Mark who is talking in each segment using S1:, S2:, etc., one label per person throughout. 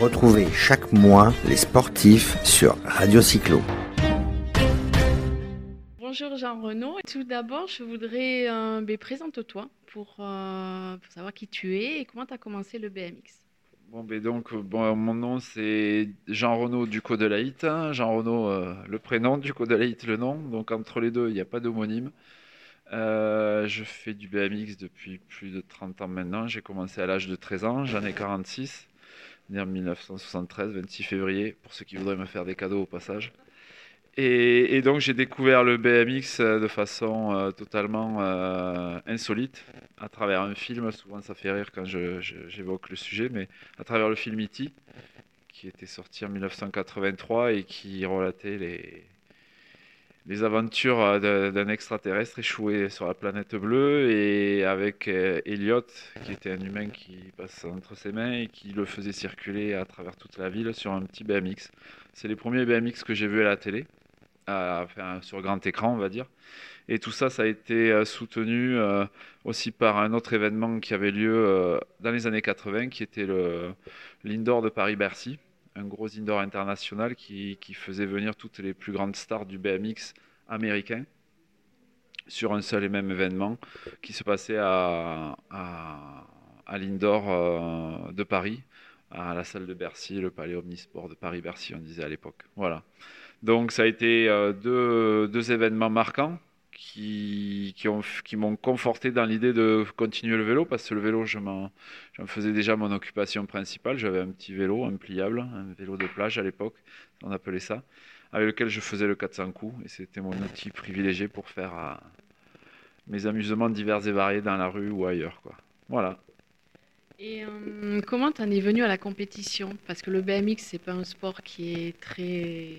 S1: Retrouvez chaque mois les sportifs sur Radio Cyclo.
S2: Bonjour Jean Renaud. Tout d'abord, je voudrais euh, ben, présente-toi pour, euh, pour savoir qui tu es et comment tu as commencé le BMX.
S3: Bon, ben donc, bon, mon nom c'est Jean Renaud du de Laït. Jean Renaud, euh, le prénom, du de Laït, le nom. Donc, entre les deux, il n'y a pas d'homonyme. Euh, je fais du BMX depuis plus de 30 ans maintenant. J'ai commencé à l'âge de 13 ans, j'en ai 46, né en 1973, 26 février, pour ceux qui voudraient me faire des cadeaux au passage. Et, donc j'ai découvert le BMX euh, de façon euh, totalement insolite, à travers un film, souvent ça fait rire quand j'évoque le sujet, mais à travers le film E.T., qui était sorti en 1983 et qui relatait les, les aventures euh, d'un extraterrestre échoué sur la planète bleue et avec euh, Elliot, qui était un humain qui passe entre ses mains et qui le faisait circuler à travers toute la ville sur un petit BMX. C'est les premiers BMX que j'ai vus à la télé, sur grand écran, on va dire. Et tout ça, ça a été euh, soutenu aussi par un autre événement qui avait lieu dans les années 80, qui était l'Indoor de Paris-Bercy un gros indoor international qui, faisait venir toutes les plus grandes stars du BMX américain sur un seul et même événement qui se passait à, à, l'indoor euh, de Paris, à la salle de Bercy, le palais Omnisport de Paris-Bercy, on disait à l'époque. Voilà. Donc ça a été euh, deux, deux événements marquants qui, qui m'ont conforté dans l'idée de continuer le vélo, parce que le vélo, je m'en faisais déjà mon occupation principale. J'avais un petit vélo, un pliable, un vélo de plage à l'époque, on appelait ça, avec lequel je faisais le 400 coups, et c'était mon outil privilégié pour faire euh, mes amusements divers et variés dans la rue ou ailleurs. Quoi. Voilà.
S2: Et euh, comment tu en es venu à la compétition? Parce que le BMX, c'est pas un sport qui est très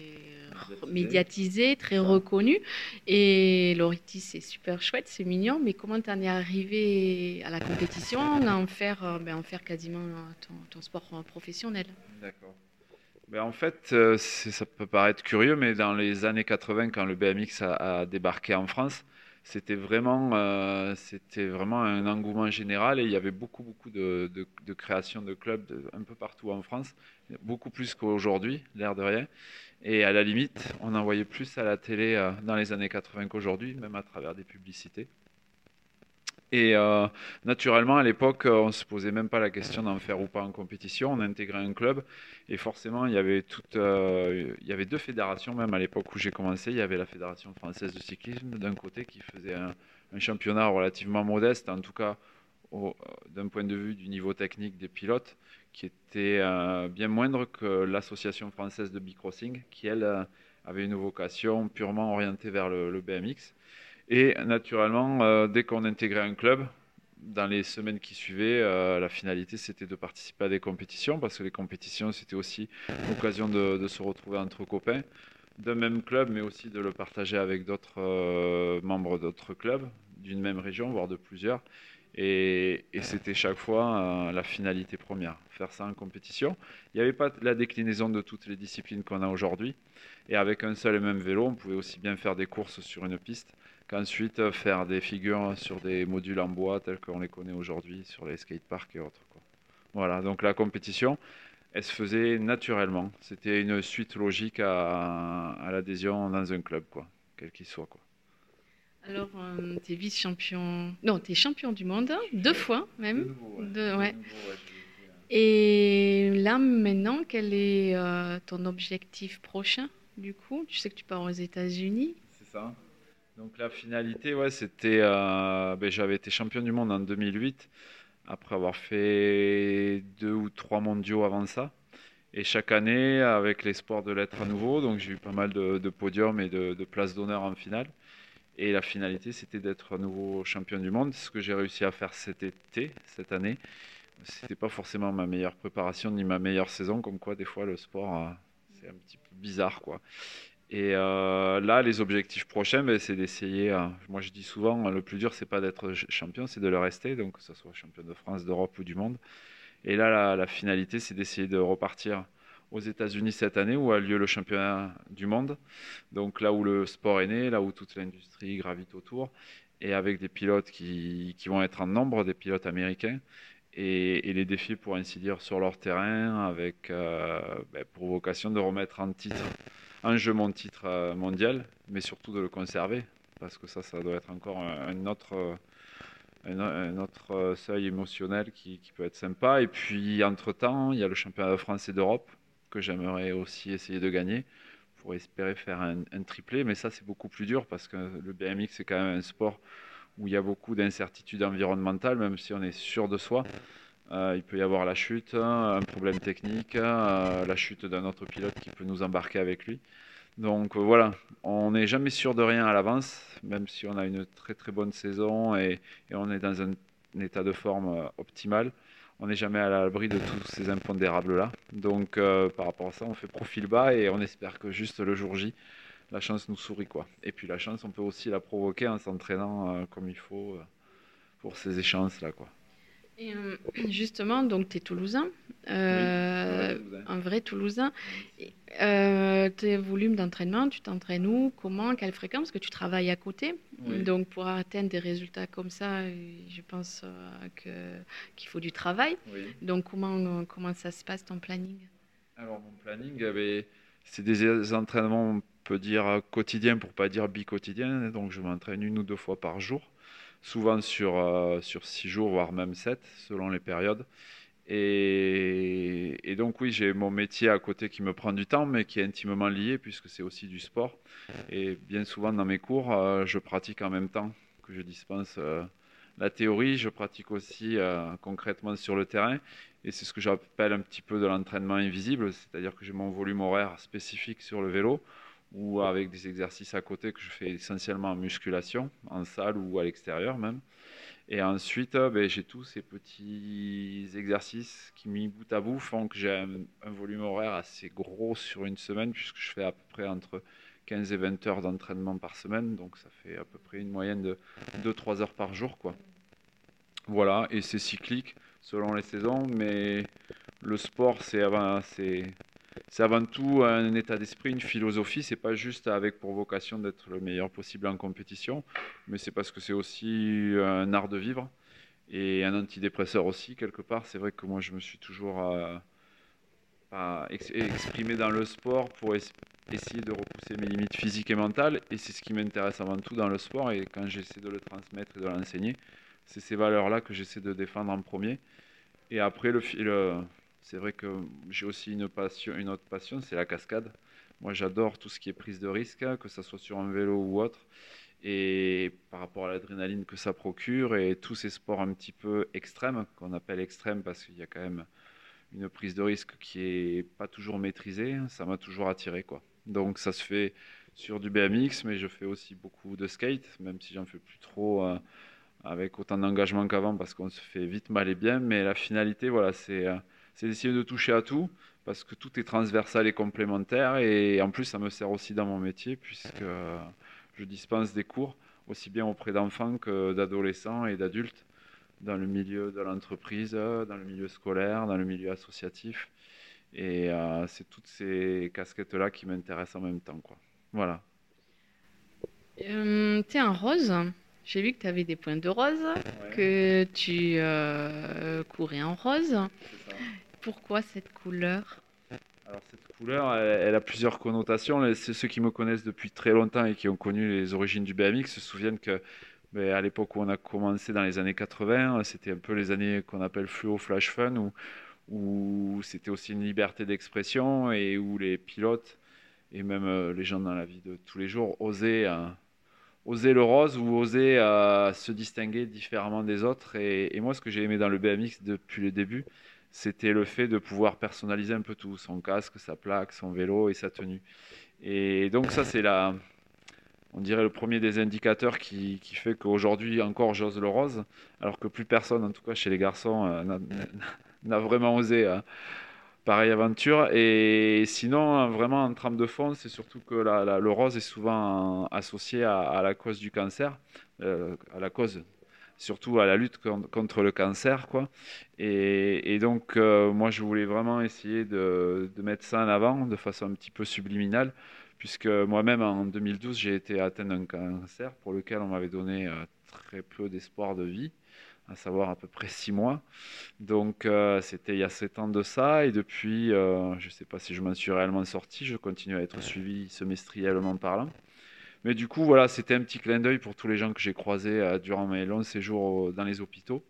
S2: médiatisé, très reconnu. Et l'Oritis, c'est super chouette, c'est mignon. Mais comment tu en es arrivé à la compétition, à en faire, euh, ben, en faire quasiment ton, sport professionnel?
S3: D'accord. Ben en fait, euh, ça peut paraître curieux, mais dans les années 80, quand le BMX a, débarqué en France, c'était vraiment, euh, vraiment un engouement général et il y avait beaucoup, beaucoup de, de, création de clubs un peu partout en France, beaucoup plus qu'aujourd'hui, l'air de rien. Et à la limite, on en voyait plus à la télé euh, dans les années 80 qu'aujourd'hui, même à travers des publicités. Et euh, naturellement, à l'époque, on ne se posait même pas la question d'en faire ou pas en compétition. On intégrait un club et forcément, il y avait, toute, euh, il y avait deux fédérations, même à l'époque où j'ai commencé. Il y avait la Fédération française de cyclisme d'un côté qui faisait un, championnat relativement modeste, en tout cas d'un point de vue du niveau technique des pilotes, qui était euh, bien moindre que l'Association française de bicrossing, qui elle euh, avait une vocation purement orientée vers le, BMX. Et naturellement, euh, dès qu'on intégrait un club, dans les semaines qui suivaient, la finalité c'était de participer à des compétitions, parce que les compétitions c'était aussi l'occasion de, se retrouver entre copains d'un même club, mais aussi de le partager avec d'autres membres d'autres clubs d'une même région, voire de plusieurs. Et, c'était chaque fois euh, la finalité première, faire ça en compétition. Il n'y avait pas la déclinaison de toutes les disciplines qu'on a aujourd'hui. Et avec un seul et même vélo, on pouvait aussi bien faire des courses sur une piste qu'ensuite faire des figures sur des modules en bois tels qu'on les connaît aujourd'hui sur les skateparks et autres. Voilà, donc la compétition, elle se faisait naturellement. C'était une suite logique à, à l'adhésion dans un club, quoi, quel qu'il soit. Quoi.
S2: Alors, euh, tu es vice-champion. Non, tu es champion du monde, deux fois même. ouais. Et là, maintenant, quel est euh, ton objectif prochain, du coup? Tu sais que tu pars aux États-Unis.
S3: C'est ça. Donc, la finalité, ouais, c'était. Euh, ben, J'avais été champion du monde en 2008, après avoir fait deux ou trois mondiaux avant ça. Et chaque année, avec l'espoir de l'être à nouveau, donc j'ai eu pas mal de, podiums et de places d'honneur en finale. Et la finalité, c'était d'être à nouveau champion du monde, ce que j'ai réussi à faire cet été, cette année. C'était pas forcément ma meilleure préparation ni ma meilleure saison, comme quoi des fois le sport, euh, c'est un petit peu bizarre, quoi. Et euh, là, les objectifs prochains, ben, c'est d'essayer. Euh, moi, je dis souvent, le plus dur, c'est pas d'être champion, c'est de le rester. Donc, que ce soit champion de France, d'Europe ou du monde. Et là, la, la finalité, c'est d'essayer de repartir aux États-Unis cette année où a lieu le championnat du monde. Donc là où le sport est né, là où toute l'industrie gravite autour, et avec des pilotes qui, qui, vont être en nombre, des pilotes américains. Et, les défis, pour ainsi dire, sur leur terrain, avec euh, ben, pour vocation de remettre en, titre, en jeu mon titre euh, mondial, mais surtout de le conserver, parce que ça, ça doit être encore un, autre, autre seuil émotionnel qui, peut être sympa. Et puis, entre-temps, il y a le championnat de France et d'Europe, que j'aimerais aussi essayer de gagner pour espérer faire un, un triplé, mais ça, c'est beaucoup plus dur, parce que le BMX, c'est quand même un sport où il y a beaucoup d'incertitudes environnementales, même si on est sûr de soi. Euh, il peut y avoir la chute, un problème technique, euh, la chute d'un autre pilote qui peut nous embarquer avec lui. Donc euh, voilà, on n'est jamais sûr de rien à l'avance, même si on a une très très bonne saison et, on est dans un, état de forme optimal. On n'est jamais à l'abri de tous ces impondérables-là. Donc par rapport à ça, on fait profil bas et on espère que juste le jour J, la chance nous sourit quoi. Et puis la chance, on peut aussi la provoquer en s'entraînant euh, comme il faut euh, pour ces échanges là quoi.
S2: Et euh, justement, donc tu es toulousain, un vrai toulousain. tes volumes d'entraînement, tu t'entraînes où Comment Quelle fréquence Parce que tu travailles à côté. Donc pour atteindre des résultats comme ça, je pense qu'il faut du travail. Donc comment, comment ça se passe ton planning?
S3: Alors mon planning, eh ben, c'est des entraînements peut dire quotidien pour pas dire bi-quotidien. Donc je m'entraîne une ou deux fois par jour, souvent sur, euh, sur six jours, voire même sept, selon les périodes. Et, donc oui, j'ai mon métier à côté qui me prend du temps, mais qui est intimement lié puisque c'est aussi du sport. Et bien souvent dans mes cours, euh, je pratique en même temps que je dispense euh, la théorie, je pratique aussi concrètement sur le terrain. Et c'est ce que j'appelle un petit peu de l'entraînement invisible, c'est-à-dire que j'ai mon volume horaire spécifique sur le vélo ou avec des exercices à côté que je fais essentiellement en musculation, en salle ou à l'extérieur même. Et ensuite, euh, ben, j'ai tous ces petits exercices qui, mis bout à bout, font que j'ai un, volume horaire assez gros sur une semaine, puisque je fais à peu près entre 15 et 20 heures d'entraînement par semaine. Donc ça fait à peu près une moyenne de 2-3 heures par jour. Quoi. Voilà, et c'est cyclique selon les saisons, mais le sport, c'est c'est avant tout un état d'esprit, une philosophie. C'est pas juste avec pour vocation d'être le meilleur possible en compétition, mais c'est parce que c'est aussi un art de vivre et un antidépresseur aussi quelque part. C'est vrai que moi je me suis toujours euh, exprimé dans le sport pour essayer de repousser mes limites physiques et mentales, et c'est ce qui m'intéresse avant tout dans le sport. Et quand j'essaie de le transmettre et de l'enseigner, c'est ces valeurs-là que j'essaie de défendre en premier. Et après le, le c'est vrai que j'ai aussi une, autre passion, c'est la cascade. Moi, j'adore tout ce qui est prise de risque, que ce soit sur un vélo ou autre. Et par rapport à l'adrénaline que ça procure et tous ces sports un petit peu extrêmes, qu'on appelle extrêmes parce qu'il y a quand même une prise de risque qui est pas toujours maîtrisée, ça m'a toujours attiré. Quoi. Donc ça se fait sur du BMX, mais je fais aussi beaucoup de skate, même si j'en fais plus trop euh, avec autant d'engagement qu'avant parce qu'on se fait vite mal et bien. Mais la finalité, voilà, c'est... Euh, c'est d'essayer de toucher à tout, parce que tout est transversal et complémentaire. Et en plus, ça me sert aussi dans mon métier, puisque je dispense des cours, aussi bien auprès d'enfants que d'adolescents et d'adultes, dans le milieu de l'entreprise, dans le milieu scolaire, dans le milieu associatif. Et euh, c'est toutes ces casquettes-là qui m'intéressent en même temps. Quoi. Voilà.
S2: Euh, tu es un rose j'ai vu que tu avais des points de rose, que tu euh, courais en rose. Pourquoi cette couleur
S3: Alors cette couleur, elle, a plusieurs connotations. Ceux qui me connaissent depuis très longtemps et qui ont connu les origines du BMX se souviennent que ben, à l'époque où on a commencé dans les années 80, c'était un peu les années qu'on appelle fluo flash fun, où, c'était aussi une liberté d'expression et où les pilotes et même euh, les gens dans la vie de tous les jours osaient... Hein, oser le rose ou oser euh, se distinguer différemment des autres. Et, moi, ce que j'ai aimé dans le BMX depuis le début, c'était le fait de pouvoir personnaliser un peu tout, son casque, sa plaque, son vélo et sa tenue. Et donc ça, c'est la, on dirait le premier des indicateurs qui, fait qu'aujourd'hui encore j'ose le rose, alors que plus personne, en tout cas chez les garçons, euh, n'a vraiment osé. Hein pareille aventure. Et sinon, vraiment en trame de fond, c'est surtout que le rose est souvent associé à, la cause du cancer, euh, à la cause, surtout à la lutte contre le cancer. Quoi. Et, donc, euh, moi, je voulais vraiment essayer de, mettre ça en avant de façon un petit peu subliminale, puisque moi-même, en 2012, j'ai été atteint d'un cancer pour lequel on m'avait donné euh, très peu d'espoir de vie à savoir à peu près six mois. Donc euh, c'était il y a sept ans de ça, et depuis, je ne sais pas si je m'en suis réellement sorti, je continue à être suivi semestriellement parlant. Mais du coup, voilà, c'était un petit clin d'œil pour tous les gens que j'ai croisés euh, durant mes longs séjours dans les hôpitaux,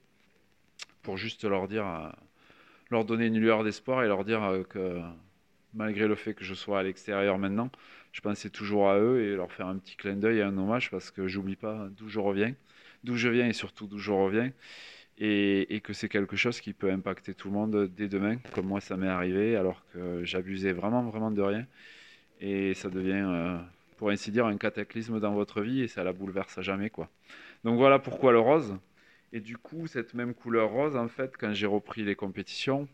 S3: pour juste leur dire, leur donner une lueur d'espoir et leur dire que malgré le fait que je sois à l'extérieur maintenant, je pensais toujours à eux et leur faire un petit clin d'œil et un hommage parce que j'oublie pas d'où je reviens d'où je viens et surtout d'où je reviens. Et, que c'est quelque chose qui peut impacter tout le monde dès demain, comme moi ça m'est arrivé, alors que j'abusais vraiment, vraiment de rien. Et ça devient, euh, pour ainsi dire, un cataclysme dans votre vie et ça la bouleverse à jamais. quoi. Donc voilà pourquoi le rose. Et du coup, cette même couleur rose, en fait, quand j'ai repris les compétitions,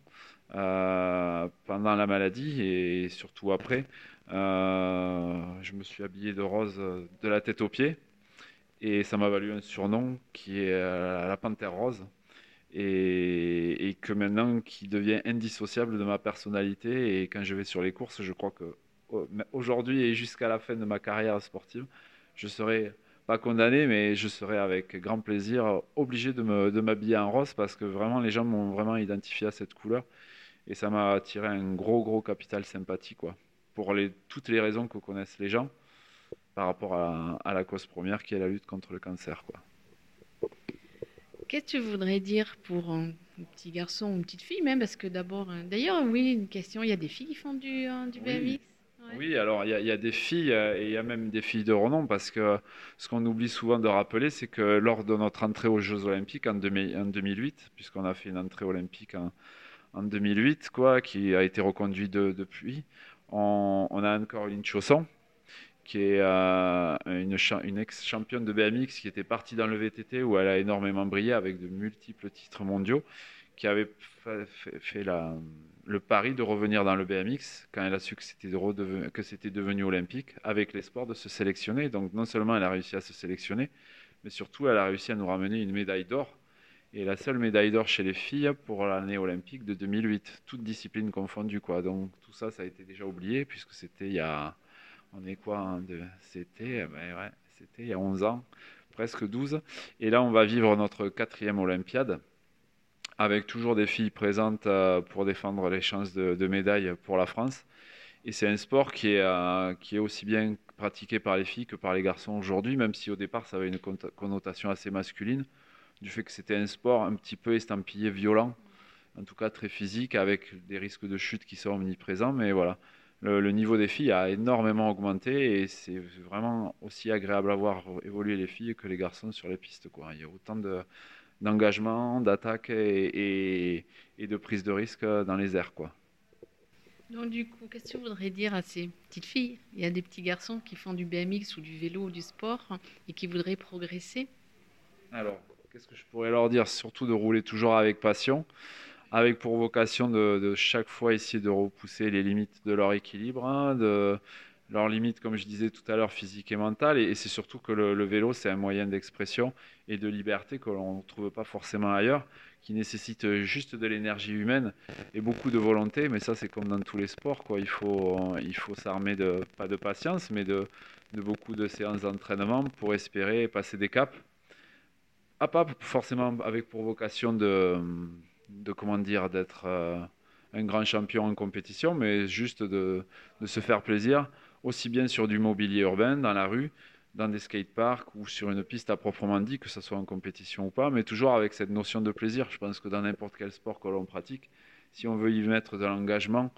S3: euh, pendant la maladie et surtout après, euh, je me suis habillé de rose de la tête aux pieds. Et ça m'a valu un surnom qui est euh, la panthère rose. Et, que maintenant qui devient indissociable de ma personnalité. Et quand je vais sur les courses, je crois que aujourd'hui et jusqu'à la fin de ma carrière sportive, je serai pas condamné, mais je serai avec grand plaisir obligé de m'habiller en rose parce que vraiment les gens m'ont vraiment identifié à cette couleur et ça m'a attiré un gros gros capital sympathie quoi. Pour les, toutes les raisons que connaissent les gens par rapport à, la cause première qui est la lutte contre le cancer. Quoi.
S2: Qu'est-ce que tu voudrais dire pour un petit garçon ou une petite fille même? Parce que d'abord, euh, d'ailleurs, oui, une question, il y a des filles qui font du, euh, du BMX
S3: oui. Alors il y, a des filles euh, et il y a même des filles de renom parce que ce qu'on oublie souvent de rappeler, c'est que lors de notre entrée aux Jeux Olympiques en, 2008, puisqu'on a fait une entrée olympique en, 2008, quoi, qui a été reconduite depuis, on, a encore une Chausson qui est euh, une ex-championne de BMX qui était partie dans le VTT où elle a énormément brillé avec de multiples titres mondiaux, qui avait fait, la, le pari de revenir dans le BMX quand elle a su que c'était, que c'était devenu olympique, avec l'espoir de se sélectionner. Donc non seulement elle a réussi à se sélectionner, mais surtout elle a réussi à nous ramener une médaille d'or. Et la seule médaille d'or chez les filles pour l'année olympique de 2008, toutes disciplines confondues. Donc tout ça, ça a été déjà oublié puisque c'était il y a on est quoi C'était ouais, c'était il y a 11 ans, presque 12. Et là, on va vivre notre quatrième Olympiade avec toujours des filles présentes euh, pour défendre les chances de, de médaille pour la France. Et c'est un sport qui est, euh, qui est aussi bien pratiqué par les filles que par les garçons aujourd'hui, même si au départ ça avait une connotation assez masculine, du fait que c'était un sport un petit peu estampillé violent, en tout cas très physique, avec des risques de chute qui sont omniprésents. Mais voilà, le, niveau des filles a énormément augmenté et c'est vraiment aussi agréable à voir évoluer les filles que les garçons sur les pistes. Il y a autant d'engagement, d'attaque et, de prise de risque dans les airs. Quoi.
S2: Donc du coup, qu'est-ce que tu voudrais dire à ces petites filles? Il y a des petits garçons qui font du BMX ou du vélo ou du sport et qui voudraient progresser
S3: Alors, qu'est-ce que je pourrais leur dire? Surtout de rouler toujours avec passion avec pour vocation de, chaque fois essayer de repousser les limites de leur équilibre, hein, de leurs limites, comme je disais tout à l'heure, physiques et mentales. Et, c'est surtout que le, vélo, c'est un moyen d'expression et de liberté que l'on ne trouve pas forcément ailleurs, qui nécessite juste de l'énergie humaine et beaucoup de volonté. Mais ça, c'est comme dans tous les sports. Quoi. Il faut, il faut s'armer de, pas de patience, mais de, beaucoup de séances d'entraînement pour espérer passer des caps. Ah, pas forcément avec pour vocation de de comment dire d'être euh, un grand champion en compétition, mais juste de, se faire plaisir, aussi bien sur du mobilier urbain, dans la rue, dans des skateparks ou sur une piste à proprement dit, que ce soit en compétition ou pas, mais toujours avec cette notion de plaisir. Je pense que dans n'importe quel sport que l'on pratique, si on veut y mettre de l'engagement,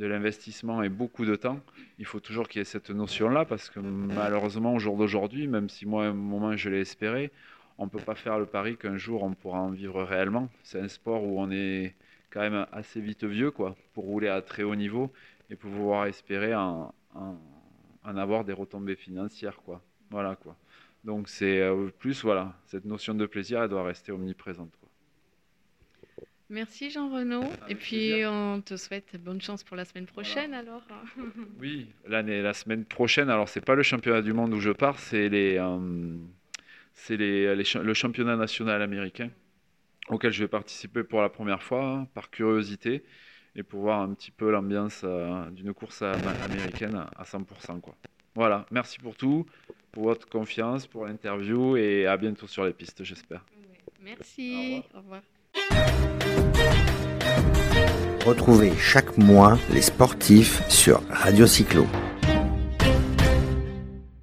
S3: de l'investissement et beaucoup de temps, il faut toujours qu'il y ait cette notion-là, parce que malheureusement, au jour d'aujourd'hui, même si moi, à un moment, je l'ai espéré, on ne peut pas faire le pari qu'un jour on pourra en vivre réellement. C'est un sport où on est quand même assez vite vieux quoi, pour rouler à très haut niveau et pouvoir espérer en, avoir des retombées financières. Quoi. Voilà, quoi. Donc c'est euh, plus voilà, cette notion de plaisir elle doit rester omniprésente. Quoi.
S2: Merci Jean Renaud. Et puis on te souhaite bonne chance pour la semaine prochaine alors.
S3: oui, l'année, la semaine prochaine. Alors c'est pas le championnat du monde où je pars, c'est les euh, c'est le championnat national américain auquel je vais participer pour la première fois hein, par curiosité et pour voir un petit peu l'ambiance euh, d'une course américaine à 100%. Quoi. Voilà, merci pour tout, pour votre confiance, pour l'interview et à bientôt sur les pistes, j'espère.
S2: Merci. Au revoir.
S1: Retrouvez chaque mois les sportifs sur Radio Cyclo.